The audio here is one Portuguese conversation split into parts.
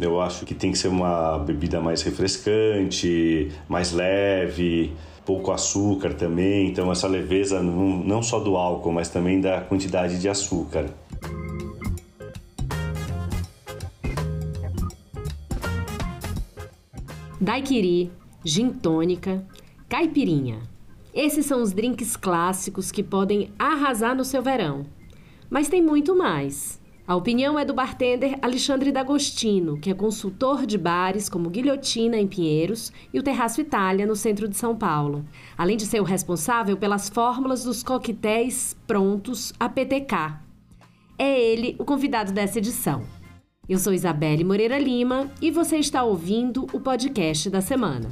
Eu acho que tem que ser uma bebida mais refrescante, mais leve, pouco açúcar também. Então, essa leveza não, só do álcool, mas também da quantidade de açúcar. Daiquiri, gin tônica, caipirinha. Esses são os drinks clássicos que podem arrasar no seu verão. Mas tem muito mais. A opinião é do bartender Alexandre D'Agostino, que é consultor de bares como Guilhotina, em Pinheiros, e o Terraço Itália, no centro de São Paulo. Além de ser o responsável pelas fórmulas dos coquetéis prontos APTK. É ele o convidado dessa edição. Eu sou Isabelle Moreira Lima e você está ouvindo o podcast da semana.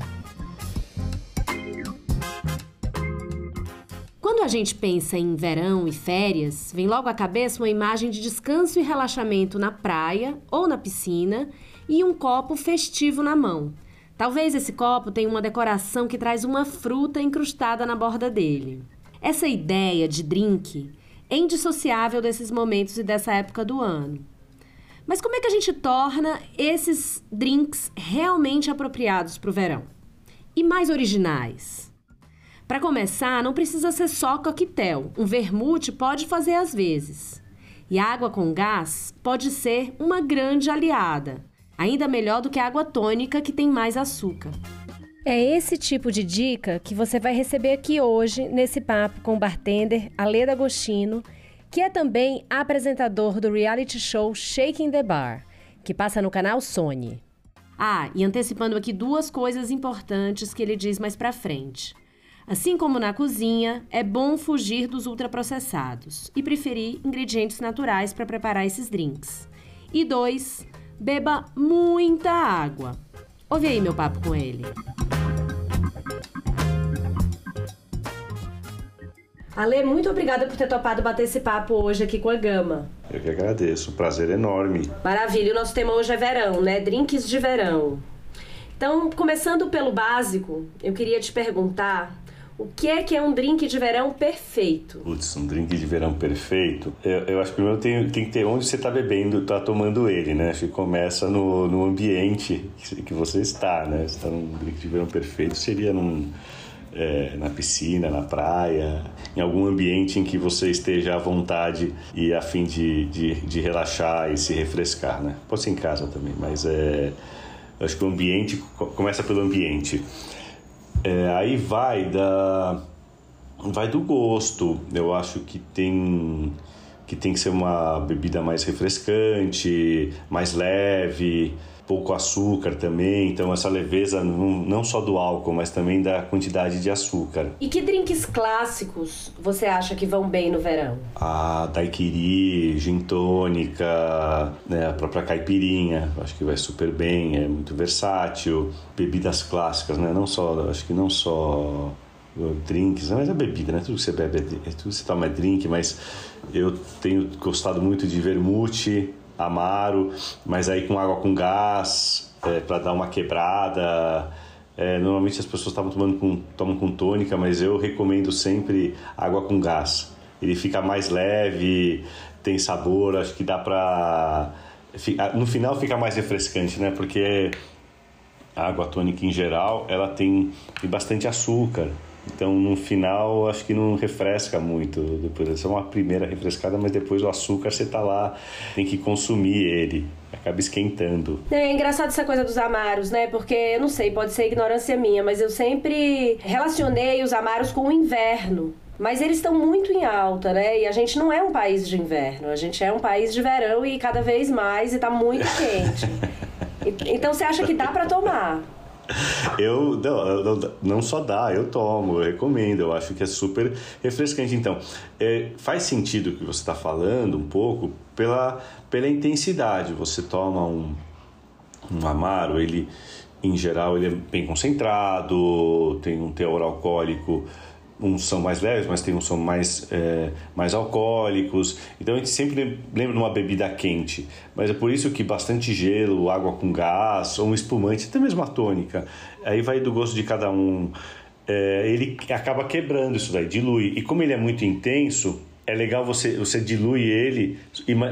Quando a gente pensa em verão e férias, vem logo à cabeça uma imagem de descanso e relaxamento na praia ou na piscina e um copo festivo na mão. Talvez esse copo tenha uma decoração que traz uma fruta incrustada na borda dele. Essa ideia de drink é indissociável desses momentos e dessa época do ano. Mas como é que a gente torna esses drinks realmente apropriados para o verão? E mais originais? Para começar, não precisa ser só coquetel. Um vermute pode fazer às vezes. E água com gás pode ser uma grande aliada. Ainda melhor do que a água tônica que tem mais açúcar. É esse tipo de dica que você vai receber aqui hoje nesse papo com o bartender Aleda Agostino que é também apresentador do reality show Shaking the Bar, que passa no canal Sony. Ah, e antecipando aqui duas coisas importantes que ele diz mais pra frente. Assim como na cozinha, é bom fugir dos ultraprocessados e preferir ingredientes naturais para preparar esses drinks. E dois, beba muita água. Ouve aí meu papo com ele. Ale, muito obrigada por ter topado bater esse papo hoje aqui com a Gama. Eu que agradeço, um prazer enorme. Maravilha, o nosso tema hoje é verão, né? Drinks de verão. Então, começando pelo básico, eu queria te perguntar o que é que é um drink de verão perfeito? Putz, um drink de verão perfeito? Eu, eu acho que primeiro tem, tem que ter onde você está bebendo, está tomando ele, né? Acho que começa no, no ambiente que, você está, né? Se está num drink de verão perfeito, seria num é, na piscina, na praia, em algum ambiente em que você esteja à vontade e a fim de, de, de relaxar e se refrescar, né? Pode ser em casa também, mas é, acho que o ambiente começa pelo ambiente. É, aí vai da vai do gosto. Eu acho que tem que tem que ser uma bebida mais refrescante, mais leve pouco açúcar também, então essa leveza não, não só do álcool, mas também da quantidade de açúcar. E que drinks clássicos você acha que vão bem no verão? A daiquiri, gin tônica, né, a própria caipirinha, acho que vai super bem, é muito versátil. Bebidas clássicas, né, não só, acho que não só drinks, mas é bebida, né? Tudo que você bebe, é, tudo que você toma é drink, mas eu tenho gostado muito de vermute, amaro, mas aí com água com gás, é, para dar uma quebrada. É, normalmente as pessoas estavam tomando com, tomam com tônica, mas eu recomendo sempre água com gás. Ele fica mais leve, tem sabor, acho que dá pra. No final fica mais refrescante, né? Porque a água tônica em geral ela tem, tem bastante açúcar. Então, no final, acho que não refresca muito. Depois, essa é uma primeira refrescada, mas depois o açúcar você tá lá, tem que consumir ele. Acaba esquentando. É engraçado essa coisa dos amaros, né? Porque, eu não sei, pode ser ignorância minha, mas eu sempre relacionei os amaros com o inverno. Mas eles estão muito em alta, né? E a gente não é um país de inverno, a gente é um país de verão e cada vez mais e tá muito quente. então você acha que dá para tomar? Eu não, não, não, só dá, eu tomo, eu recomendo, eu acho que é super refrescante. Então, é, faz sentido o que você está falando um pouco pela, pela intensidade. Você toma um, um amaro, ele em geral ele é bem concentrado, tem um teor alcoólico uns são mais leves, mas tem uns são mais, é, mais alcoólicos. Então a gente sempre lembra de uma bebida quente, mas é por isso que bastante gelo, água com gás, ou um espumante, até mesmo a tônica, aí vai do gosto de cada um. É, ele acaba quebrando isso daí, dilui. E como ele é muito intenso, é legal você, você dilui ele,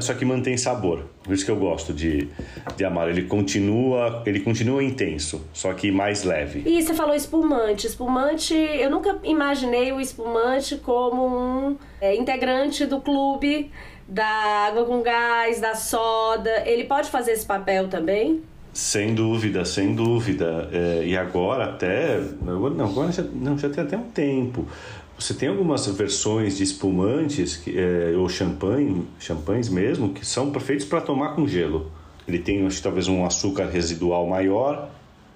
só que mantém sabor. Por isso que eu gosto de, de amaro. Ele continua, ele continua intenso, só que mais leve. E você falou espumante. Espumante, eu nunca imaginei o espumante como um é, integrante do clube da água com gás, da soda. Ele pode fazer esse papel também? Sem dúvida, sem dúvida. É, e agora até. Não, agora já, não, já tem até um tempo. Você tem algumas versões de espumantes que, é, ou champanhe, champanhes mesmo, que são perfeitos para tomar com gelo. Ele tem, acho, talvez um açúcar residual maior,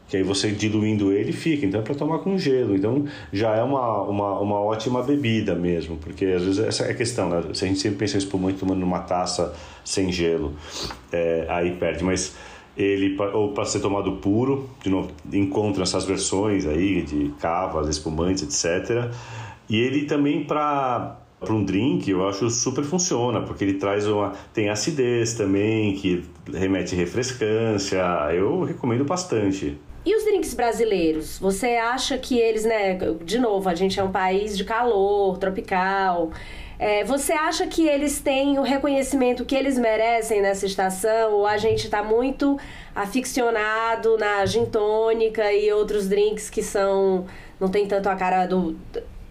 que aí você diluindo ele fica. Então é para tomar com gelo. Então já é uma, uma, uma ótima bebida mesmo, porque às vezes essa é a questão, né? Se a gente sempre pensa em espumante tomando numa taça sem gelo, é, aí perde. Mas ele ou para ser tomado puro, de novo, encontra essas versões aí de cavas, espumantes, etc. E ele também para para um drink, eu acho super funciona, porque ele traz uma tem acidez também, que remete refrescância. Eu recomendo bastante. E os drinks brasileiros? Você acha que eles, né, de novo, a gente é um país de calor, tropical. É, você acha que eles têm o reconhecimento que eles merecem nessa estação? Ou a gente está muito aficionado na gin tônica e outros drinks que são não tem tanto a cara do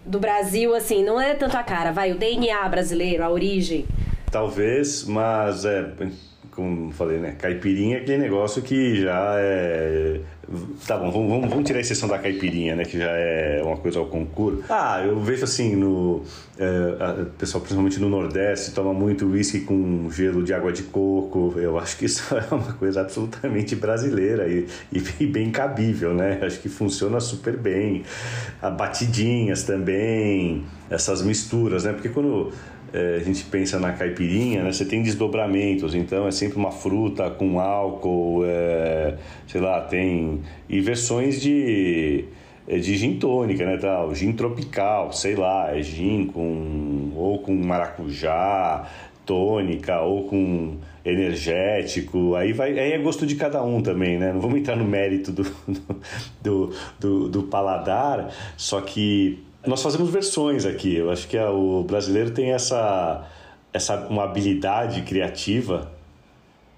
do Brasil, assim, não é tanto a cara, vai, o DNA brasileiro, a origem. Talvez, mas é, como falei, né? Caipirinha é aquele negócio que já é. Tá bom, vamos, vamos tirar a exceção da caipirinha, né? Que já é uma coisa ao concurso. Ah, eu vejo assim, no. É, pessoal, principalmente no Nordeste, toma muito uísque com gelo de água de coco. Eu acho que isso é uma coisa absolutamente brasileira e, e bem cabível, né? Acho que funciona super bem. A batidinhas também, essas misturas, né? Porque quando a gente pensa na caipirinha, né, você tem desdobramentos, então é sempre uma fruta com álcool, é, sei lá, tem. E versões de, é, de gin tônica, né? Tal, gin tropical, sei lá, é gin com. ou com maracujá, tônica, ou com energético, aí vai aí é gosto de cada um também, né? Não vamos entrar no mérito do, do, do, do paladar, só que nós fazemos versões aqui. Eu acho que a, o brasileiro tem essa, essa uma habilidade criativa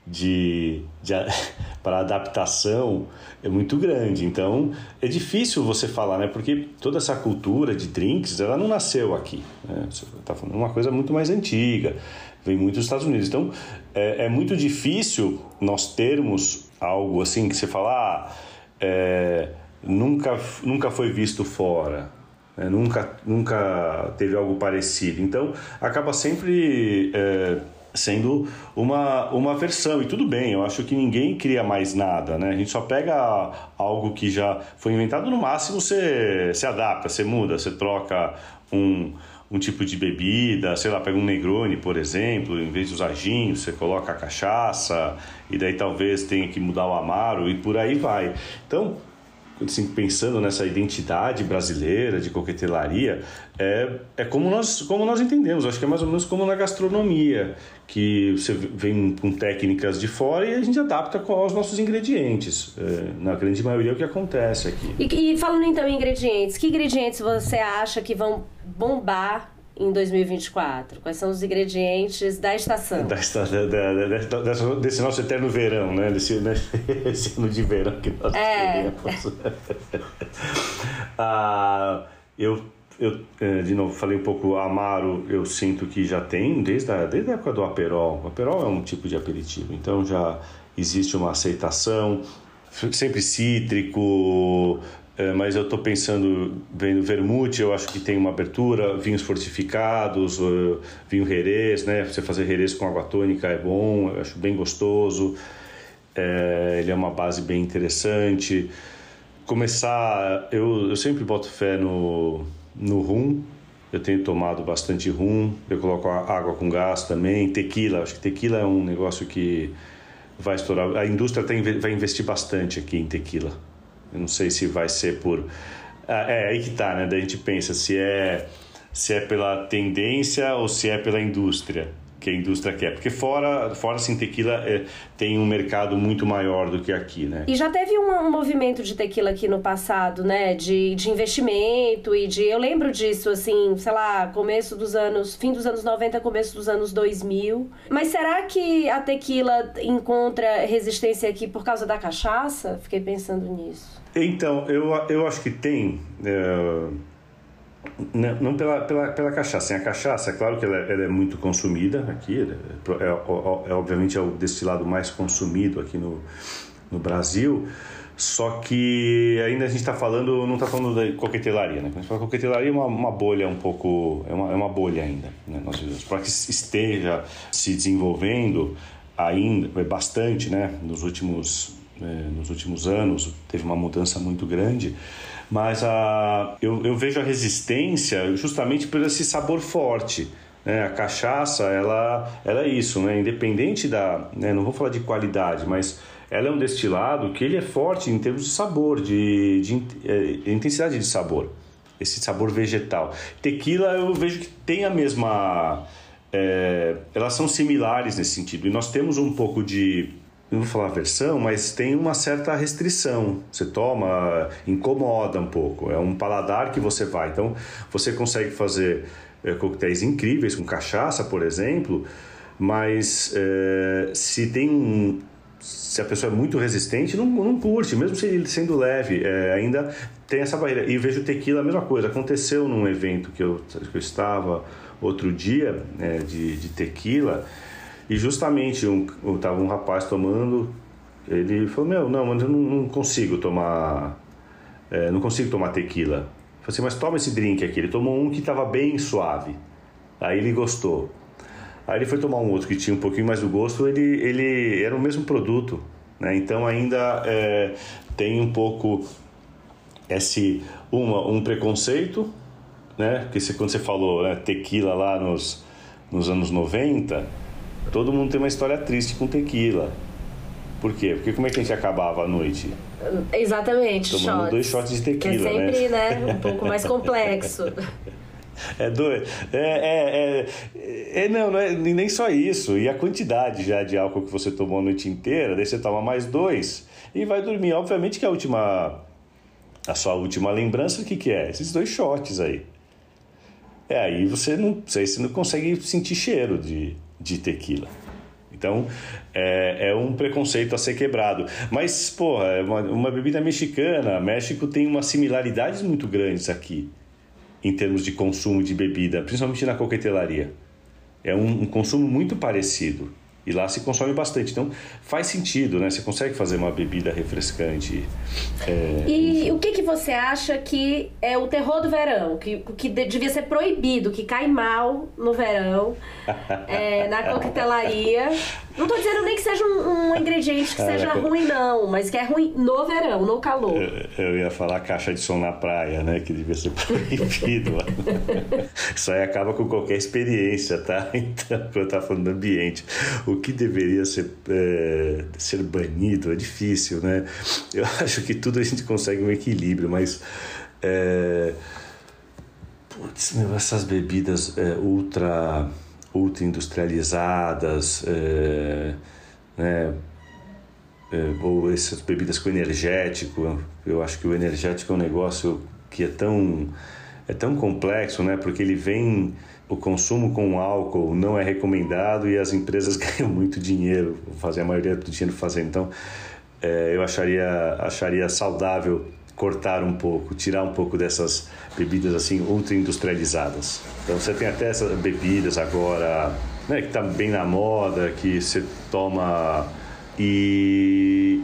de, de para adaptação é muito grande. Então é difícil você falar, né? Porque toda essa cultura de drinks ela não nasceu aqui. Né? Você está falando uma coisa muito mais antiga, vem muito dos Estados Unidos. Então é, é muito difícil nós termos algo assim que você fala, ah, é, nunca nunca foi visto fora é, nunca, nunca teve algo parecido. Então, acaba sempre é, sendo uma, uma versão. E tudo bem, eu acho que ninguém cria mais nada, né? A gente só pega algo que já foi inventado, no máximo você se adapta, você muda, você troca um, um tipo de bebida, sei lá, pega um Negroni, por exemplo, em vez de usar você coloca a cachaça, e daí talvez tenha que mudar o amaro e por aí vai. Então, assim, pensando nessa identidade brasileira de coquetelaria, é, é como, nós, como nós entendemos. Acho que é mais ou menos como na gastronomia, que você vem com técnicas de fora e a gente adapta aos nossos ingredientes. É, na grande maioria é o que acontece aqui. E, e falando então em ingredientes, que ingredientes você acha que vão bombar em 2024? Quais são os ingredientes da estação? Da, da, da, desse nosso eterno verão, né? Desse, né? Esse ano de verão que nós é. temos. ah, eu, eu, é, de novo, falei um pouco Amaro, eu sinto que já tem, desde a, desde a época do Aperol. O Aperol é um tipo de aperitivo, então já existe uma aceitação sempre cítrico, é, mas eu estou pensando, vendo vermute, eu acho que tem uma abertura, vinhos fortificados, vinho Jerez, né? Você fazer Jerez com água tônica é bom, eu acho bem gostoso. É, ele é uma base bem interessante. Começar, eu, eu sempre boto fé no, no rum, eu tenho tomado bastante rum, eu coloco água com gás também, tequila, acho que tequila é um negócio que vai estourar. A indústria tem, vai investir bastante aqui em tequila eu não sei se vai ser por. Ah, é, aí que tá, né? Daí a gente pensa se é, se é pela tendência ou se é pela indústria. que a indústria quer. Porque fora, fora assim, tequila é, tem um mercado muito maior do que aqui, né? E já teve um, um, movimento de tequila aqui no passado, né? De, de investimento e de... Eu lembro disso, assim, sei lá, começo dos anos... Fim dos anos 90, começo dos anos 2000. Mas será que a tequila encontra resistência aqui por causa da cachaça? Fiquei pensando nisso. Então, eu, eu acho que tem... É não, não pela, pela, pela cachaça. a cachaça, é claro que ela, ela é muito consumida aqui, é, é, é, é, obviamente é o destilado mais consumido aqui no, no Brasil, só que ainda a gente está falando, não está falando da coquetelaria, né? Quando a gente fala coquetelaria é uma, uma bolha um pouco, é uma, é uma bolha ainda, né? Para que esteja se desenvolvendo ainda, é bastante, né? Nos últimos, nos últimos anos teve uma mudança muito grande, mas a, eu, eu vejo a resistência justamente por esse sabor forte. Né? A cachaça, ela, ela é isso, né? independente da. Né? Não vou falar de qualidade, mas ela é um destilado que ele é forte em termos de sabor, de, de, de é, intensidade de sabor, esse sabor vegetal. Tequila eu vejo que tem a mesma. É, elas são similares nesse sentido. E nós temos um pouco de não vou falar versão, mas tem uma certa restrição. Você toma, incomoda um pouco. É um paladar que você vai. Então, você consegue fazer é, coquetéis incríveis com cachaça, por exemplo, mas é, se tem um, se a pessoa é muito resistente, não, não curte, mesmo se sendo leve, é, ainda tem essa barreira. E vejo tequila a mesma coisa. Aconteceu num evento que eu, que eu estava outro dia de, de tequila e justamente um, tava um rapaz tomando, ele falou, meu, não, mas eu não, não consigo tomar. É, não consigo tomar tequila. Eu falei assim, mas toma esse drink aqui. Ele tomou um que estava bem suave. Aí ele gostou. Aí ele foi tomar um outro que tinha um pouquinho mais do gosto, ele, ele era o mesmo produto. Né? Então ainda é, tem um pouco esse uma, um preconceito, né? Porque você, quando você falou né, tequila lá nos, nos anos 90, Todo mundo tem uma história triste com tequila. Por quê? Porque como é que a gente acabava a noite? Exatamente, Tomando shots. dois shots de tequila, é sempre, né? né um pouco mais complexo. É doido. É, é, é, é, não, não é nem só isso. E a quantidade já de álcool que você tomou a noite inteira, daí você toma mais dois e vai dormir. Obviamente que a última. A sua última lembrança, o que, que é? Esses dois shots aí. É, aí você não, você não consegue sentir cheiro de, de tequila. Então, é, é, um preconceito a ser quebrado. Mas, porra, é uma, uma bebida mexicana. México tem umas similaridades muito grandes aqui, em termos de consumo de bebida, principalmente na coquetelaria. É um, um consumo muito parecido. E lá se consome bastante. Então faz sentido, né? Você consegue fazer uma bebida refrescante. É, e o que, que você acha que é o terror do verão? Que, que devia ser proibido, que cai mal no verão, é, na coquetelaria. Não tô dizendo nem que seja um, um ingrediente que seja ruim, não, mas que é ruim no verão, no calor. Eu, eu, ia falar caixa de som na praia, né? Que devia ser proibido. Isso aí acaba com qualquer experiência, tá? Então, eu tava falando do ambiente. O que deveria ser, é, ser banido é difícil, né? Eu acho que tudo a gente consegue um equilíbrio, mas. É, putz, meu, essas bebidas é, ultra ultra industrializadas, é, né? É, ou essas bebidas com energético. Eu acho que o energético é um negócio que é tão é tão complexo, né? Porque ele vem o consumo com álcool não é recomendado e as empresas ganham muito dinheiro, fazem a maioria do dinheiro fazendo. Então, é, eu acharia acharia saudável cortar um pouco, tirar um pouco dessas bebidas assim ultra industrializadas. Então você tem até essas bebidas agora, né, que está bem na moda, que você toma e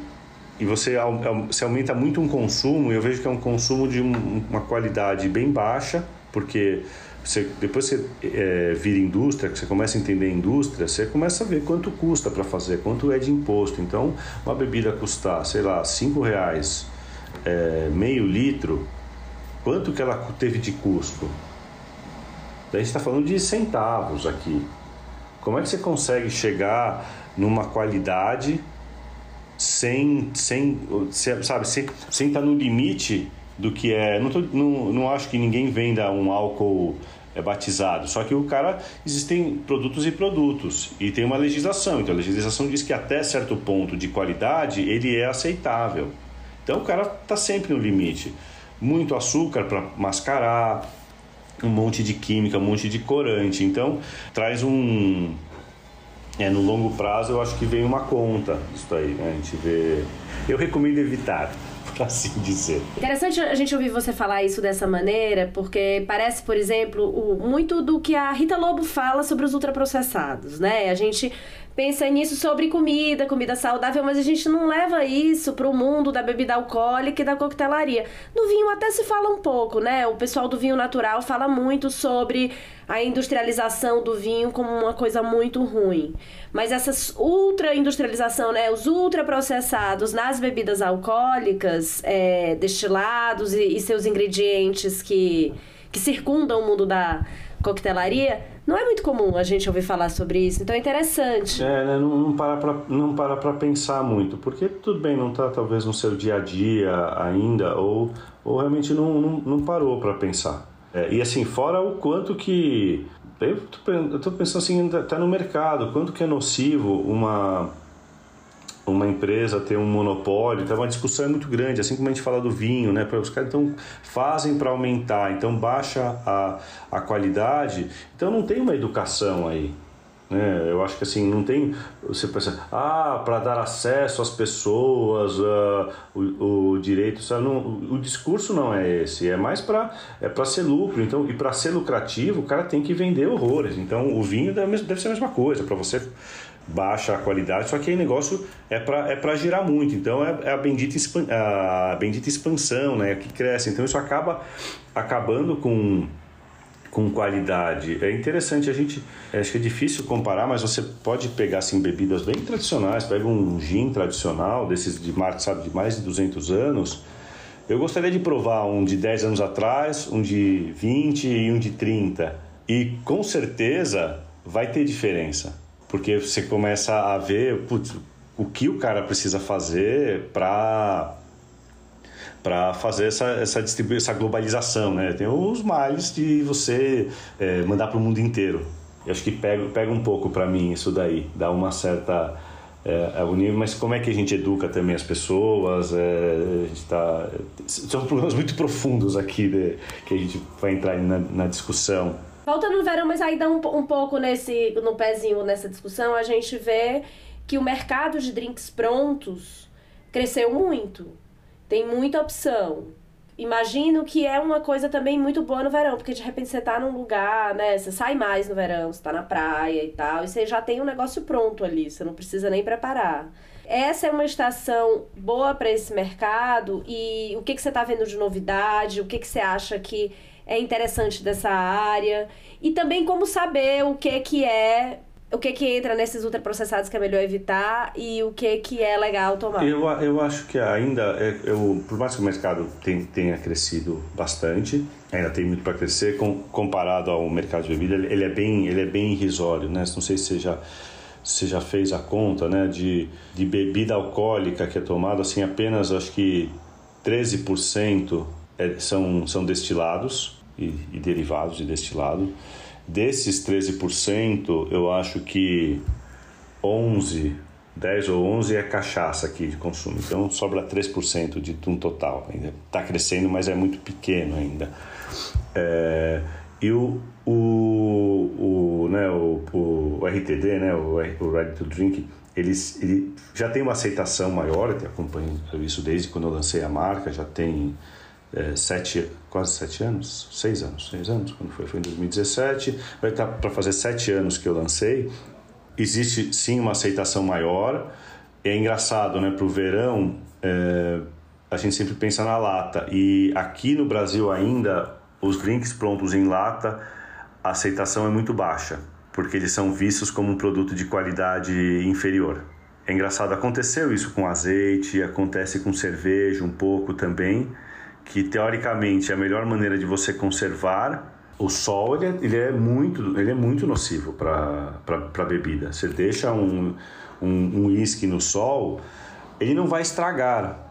e você, aumenta muito um consumo, e eu vejo que é um consumo de uma qualidade bem baixa, porque você, depois você é, vira indústria, que você começa a entender a indústria, você começa a ver quanto custa para fazer, quanto é de imposto. Então, uma bebida custar, sei lá, cinco reais é, meio litro, quanto que ela teve de custo? Daí está falando de centavos aqui. Como é que você consegue chegar numa qualidade sem, sem sabe, sem, sem estar tá no limite do que é. Não, tô, não, não acho que ninguém venda um álcool é batizado. Só que o cara existem produtos e produtos e tem uma legislação. Então a legislação diz que até certo ponto de qualidade ele é aceitável. Então o cara está sempre no limite. Muito açúcar para mascarar, um monte de química, um monte de corante. Então traz um é, no longo prazo eu acho que vem uma conta isso aí, né? A gente vê. Eu recomendo evitar assim dizer. Interessante a gente ouvir você falar isso dessa maneira, porque parece, por exemplo, o, muito do que a Rita Lobo fala sobre os ultraprocessados, né? A gente pensa nisso sobre comida, comida saudável, mas a gente não leva isso para o mundo da bebida alcoólica e da coquetelaria. No vinho até se fala um pouco, né? O pessoal do vinho natural fala muito sobre a industrialização do vinho como uma coisa muito ruim. Mas essa ultra industrialização, né? Os ultraprocessados nas bebidas alcoólicas, é, destilados e, e seus ingredientes que, que circundam o mundo da coquetelaria, não é muito comum a gente ouvir falar sobre isso, então é interessante. É, né? não, não para pra, não para para pensar muito, porque tudo bem, não está talvez no seu dia a dia ainda, ou, ou realmente não, não, não parou para pensar. É, e assim, fora o quanto que. Eu estou pensando assim, até no mercado, quanto que é nocivo uma uma empresa ter um monopólio, então uma discussão é muito grande, assim como a gente fala do vinho, né? Os caras então fazem para aumentar, então baixa a, a qualidade, então não tem uma educação aí. Né? Eu acho que assim, não tem. Você pensa, ah, para dar acesso às pessoas, uh, o, o, direito. Sabe? Não, o discurso não é esse, é mais para é ser lucro. Então, e para ser lucrativo, o cara tem que vender horrores. Então, o vinho deve ser a mesma coisa, para você baixa a qualidade, só que aí o negócio é para é girar muito, então é, é a, bendita a bendita expansão né, que cresce, então isso acaba acabando com, com qualidade. É interessante, a gente, acho que é difícil comparar, mas você pode pegar assim, bebidas bem tradicionais, pega um gin tradicional, desses de marca, sabe, de mais de 200 anos, eu gostaria de provar um de 10 anos atrás, um de 20 e um de 30, e com certeza vai ter diferença porque você começa a ver putz, o que o cara precisa fazer para para fazer essa, essa essa globalização, né? Tem os males de você é, mandar para o mundo inteiro. Eu acho que pega, pega um pouco para mim isso daí, dá uma certa é, nível, mas como é que a gente educa também as pessoas? É, tá, são problemas muito profundos aqui de, que a gente vai entrar na, na discussão. Voltando no verão, mas ainda um, um pouco nesse, no pezinho nessa discussão, a gente vê que o mercado de drinks prontos cresceu muito. Tem muita opção. Imagino que é uma coisa também muito boa no verão, porque de repente você tá num lugar, né? Você sai mais no verão, você tá na praia e tal, e você já tem um negócio pronto ali, você não precisa nem preparar. Essa é uma estação boa para esse mercado e o que, que você tá vendo de novidade? O que, que você acha que é interessante dessa área e também como saber o que que é o que que entra nesses ultraprocessados que é melhor evitar e o que que é legal tomar. Eu, eu acho que ainda, é, eu, por mais que o mercado tem, tenha crescido bastante, ainda tem muito para crescer, com, comparado ao mercado de bebida, ele é bem, ele é bem irrisório, né? Não sei se você já, você já fez a conta, né? De, de bebida alcoólica que é tomada, assim, apenas acho que 13% é, são, são destilados, e, e derivados de destilado. Desses 13%, eu acho que 11, 10 ou 11 é cachaça aqui de consumo. Então sobra 3% de um total. Ainda está crescendo, mas é muito pequeno ainda. É, e o, o, o, né, o, o, RTD, né, o, o Ready to Drink, eles, ele já tem uma aceitação maior, eu acompanho isso desde quando eu lancei a marca, já tem é, sete, quase sete anos, seis anos, seis anos, quando foi, foi em 2017, vai estar para fazer sete anos que eu lancei. Existe sim uma aceitação maior. É engraçado, né? Para o verão, é, a gente sempre pensa na lata. E aqui no Brasil ainda, os drinks prontos em lata, a aceitação é muito baixa, porque eles são vistos como um produto de qualidade inferior. É engraçado, aconteceu isso com azeite, acontece com cerveja um pouco também que teoricamente é a melhor maneira de você conservar o sol ele é, ele é muito ele é muito nocivo para a bebida você deixa um um uísque no sol ele não vai estragar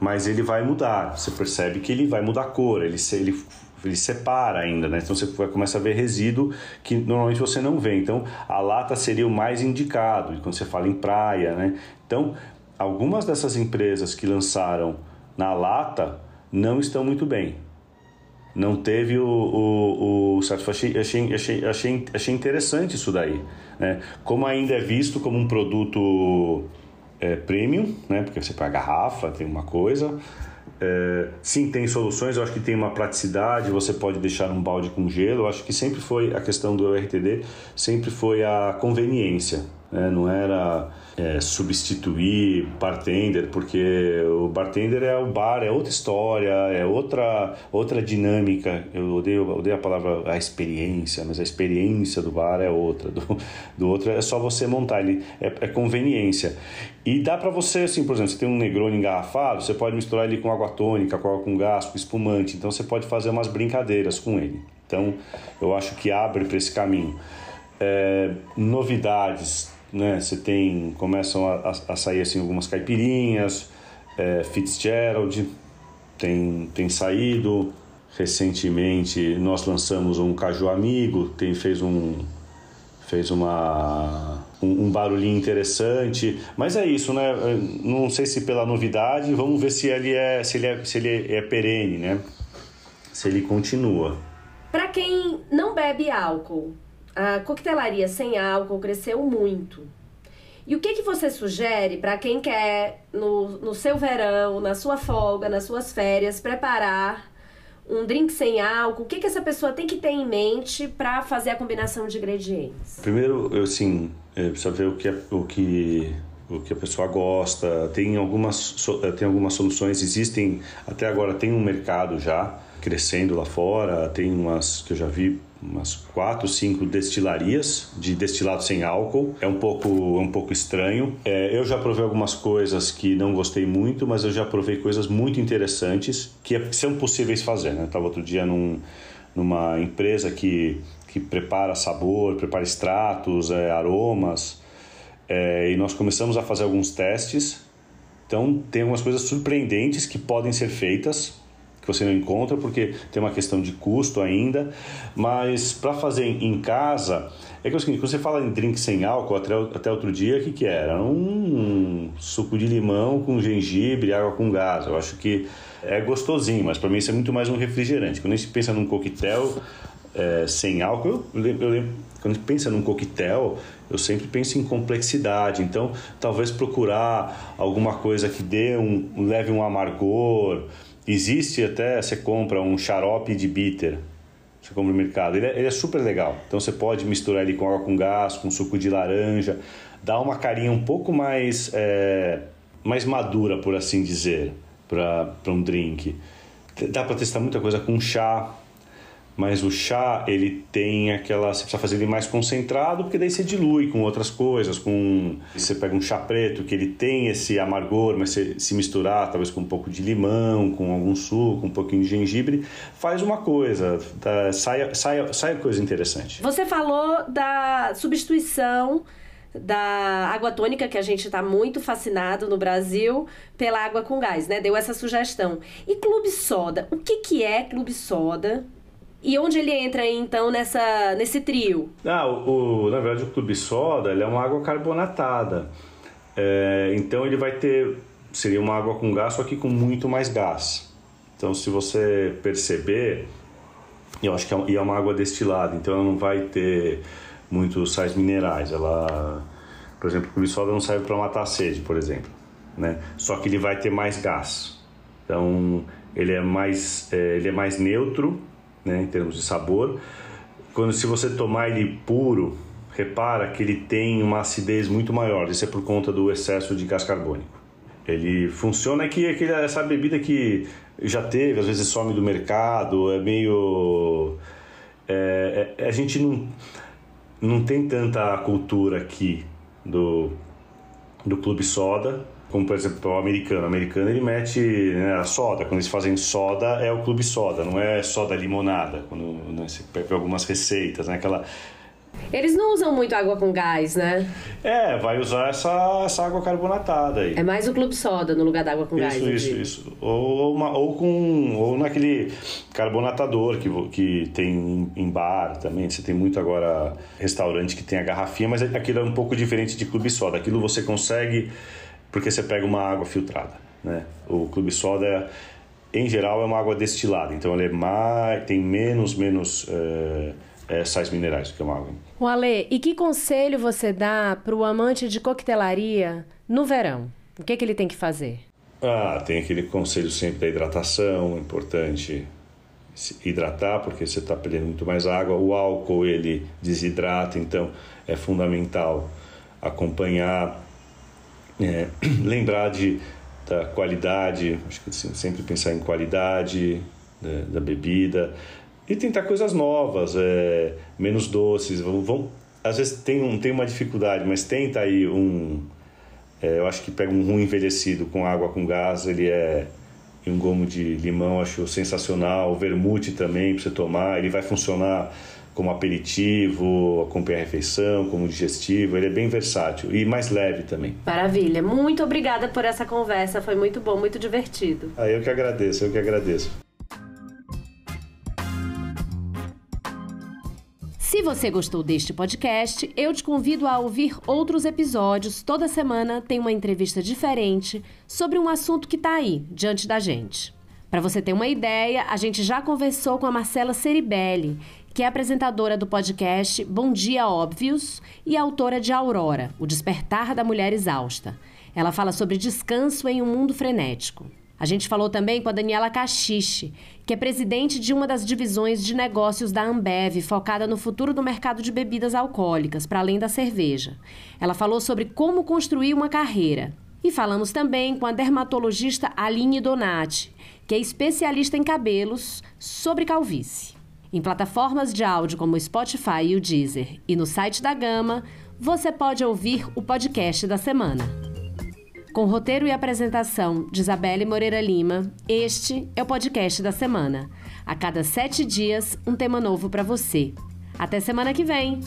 mas ele vai mudar você percebe que ele vai mudar a cor ele ele ele separa ainda, né? Então você começa a ver resíduo que normalmente você não vê. Então a lata seria o mais indicado, quando você fala em praia, né? Então algumas dessas empresas que lançaram na lata não estão muito bem. Não teve o, o, o achei, achei, achei, achei, interessante isso daí. Né? Como ainda é visto como um produto é, premium, né? porque você paga garrafa, tem uma coisa. É, sim, tem soluções, eu acho que tem uma praticidade, você pode deixar um balde com gelo. Eu acho que sempre foi a questão do RTD, sempre foi a conveniência, né? não era é, substituir bartender, porque o bartender é o bar, é outra história, é outra, outra dinâmica. Eu odeio, odeio a palavra a experiência, mas a experiência do bar é outra. Do, do outro é só você montar, ele é, é conveniência. E dá para você, assim, por exemplo, você tem um Negroni engarrafado, você pode misturar ele com água tônica, com gás, com espumante. Então você pode fazer umas brincadeiras com ele. Então eu acho que abre para esse caminho. É, novidades né? Você tem começam a, a sair assim algumas caipirinhas, é, Fitzgerald tem tem saído recentemente. Nós lançamos um caju amigo, tem fez um fez uma um, um, barulhinho interessante, mas é isso, né? Não sei se pela novidade, vamos ver se ele é se ele é, se ele é perene, né? Se ele continua. Para quem não bebe álcool, a coquetelaria sem álcool cresceu muito. E o que, que você sugere para quem quer, no, no seu verão, na sua folga, nas suas férias, preparar um drink sem álcool? O que, que essa pessoa tem que ter em mente para fazer a combinação de ingredientes? Primeiro, eu, assim, é, precisa ver o que, o que o que a pessoa gosta. Tem algumas, tem algumas soluções, existem, até agora tem um mercado já crescendo lá fora, tem umas que eu já vi umas quatro, cinco destilarias de destilado sem álcool. É um pouco, é um pouco estranho. É, eu já provei algumas coisas que não gostei muito, mas eu já provei coisas muito interessantes que são possíveis fazer. Né? Estava outro dia num, numa empresa que, que prepara sabor, prepara extratos, é, aromas, é, e nós começamos a fazer alguns testes. Então, tem algumas coisas surpreendentes que podem ser feitas você não encontra porque tem uma questão de custo ainda. Mas para fazer em casa, é que é o seguinte, quando você fala em drink sem álcool, até, até outro dia, o que, que era? Um suco de limão com gengibre, água com gás. Eu acho que é gostosinho, mas para mim isso é muito mais um refrigerante. Quando a gente pensa num coquetel é, sem álcool, eu lembro, eu lembro, quando a gente pensa num coquetel, eu sempre penso em complexidade. Então, talvez procurar alguma coisa que dê um, leve um amargor, Existe até, você compra um xarope de bitter, você compra no mercado, ele é, ele é, super legal. Então você pode misturar ele com água com gás, com suco de laranja, dá uma carinha um pouco mais, é, mais madura, por assim dizer, para um drink. Dá para testar muita coisa com chá, mas o chá ele tem aquela você precisa fazer ele mais concentrado porque daí você dilui com outras coisas com você pega um chá preto que ele tem esse amargor mas você se misturar talvez com um pouco de limão com algum suco um pouquinho de gengibre faz uma coisa tá, sai, sai, sai coisa interessante você falou da substituição da água tônica, que a gente está muito fascinado no Brasil, pela água com gás, né? Deu essa sugestão. E clube soda? O que, que é clube soda? E onde ele entra então nessa, nesse trio? Ah, o, o na verdade o clube soda é uma água carbonatada. É, então ele vai ter seria uma água com gás, só que com muito mais gás. Então se você perceber, eu acho que é, é uma água destilada, então ela não vai ter muitos sais minerais. Ela, por exemplo, o clube soda não serve para matar a sede, por exemplo, né? Só que ele vai ter mais gás. Então ele é mais, é, ele é mais neutro né, em termos de sabor. Quando se você tomar ele puro, repara que ele tem uma acidez muito maior. Isso é por conta do excesso de gás carbônico. Ele funciona que aquele, essa bebida que já teve, às vezes some do mercado, é meio. É, é, a gente não, não tem tanta cultura aqui do, do clube soda como por exemplo o americano. O americano ele mete né, a soda. Quando eles fazem soda é o clube soda, não é soda limonada. Quando né, você pega algumas receitas, né, aquela Eles não usam muito água com gás, né? É, vai usar essa, essa água carbonatada aí. É mais o clube soda no lugar da água com isso, gás. Isso, isso, isso. Ou, uma, ou com ou naquele carbonatador que, que tem em bar também. Você tem muito agora restaurante que tem a garrafinha, mas aquilo é um pouco diferente de clube soda. Aquilo você consegue porque você pega uma água filtrada, né? O clube soda em geral é uma água destilada, então ele é mais, tem menos menos é, sais minerais do que uma água. O Ale, e que conselho você dá para o amante de coquetelaria no verão? O que, é que ele tem que fazer? Ah, tem aquele conselho sempre da hidratação, é importante se hidratar porque você está perdendo muito mais água. O álcool ele desidrata, então é fundamental acompanhar, é, lembrar de da qualidade, acho que sempre pensar em qualidade da, da bebida e tentar coisas novas, é, menos doces. Vão, vão, às vezes tem, um, tem uma dificuldade, mas tenta aí um. É, eu acho que pega um rum envelhecido com água com gás, ele é. E um gomo de limão, acho sensacional. O vermute também para você tomar, ele vai funcionar como aperitivo, acompanhar a refeição, como digestivo. Ele é bem versátil e mais leve também. Maravilha. Muito obrigada por essa conversa. Foi muito bom, muito divertido. Ah, eu que agradeço, eu que agradeço. Se você gostou deste podcast, eu te convido a ouvir outros episódios. Toda semana tem uma entrevista diferente sobre um assunto que está aí, diante da gente. Para você ter uma ideia, a gente já conversou com a Marcela Ceribelli, que é apresentadora do podcast Bom Dia Óbvios e autora de Aurora, O Despertar da Mulher Exausta. Ela fala sobre descanso em um mundo frenético. A gente falou também com a Daniela Cachiche, que é presidente de uma das divisões de negócios da Ambev, focada no futuro do mercado de bebidas alcoólicas, para além da cerveja. Ela falou sobre como construir uma carreira. E falamos também com a dermatologista Aline Donati, que é especialista em cabelos, sobre calvície. Em plataformas de áudio como o Spotify e o Deezer e no site da Gama, você pode ouvir o podcast da semana. Com roteiro e apresentação de Isabelle Moreira Lima, este é o podcast da semana. A cada sete dias, um tema novo para você. Até semana que vem!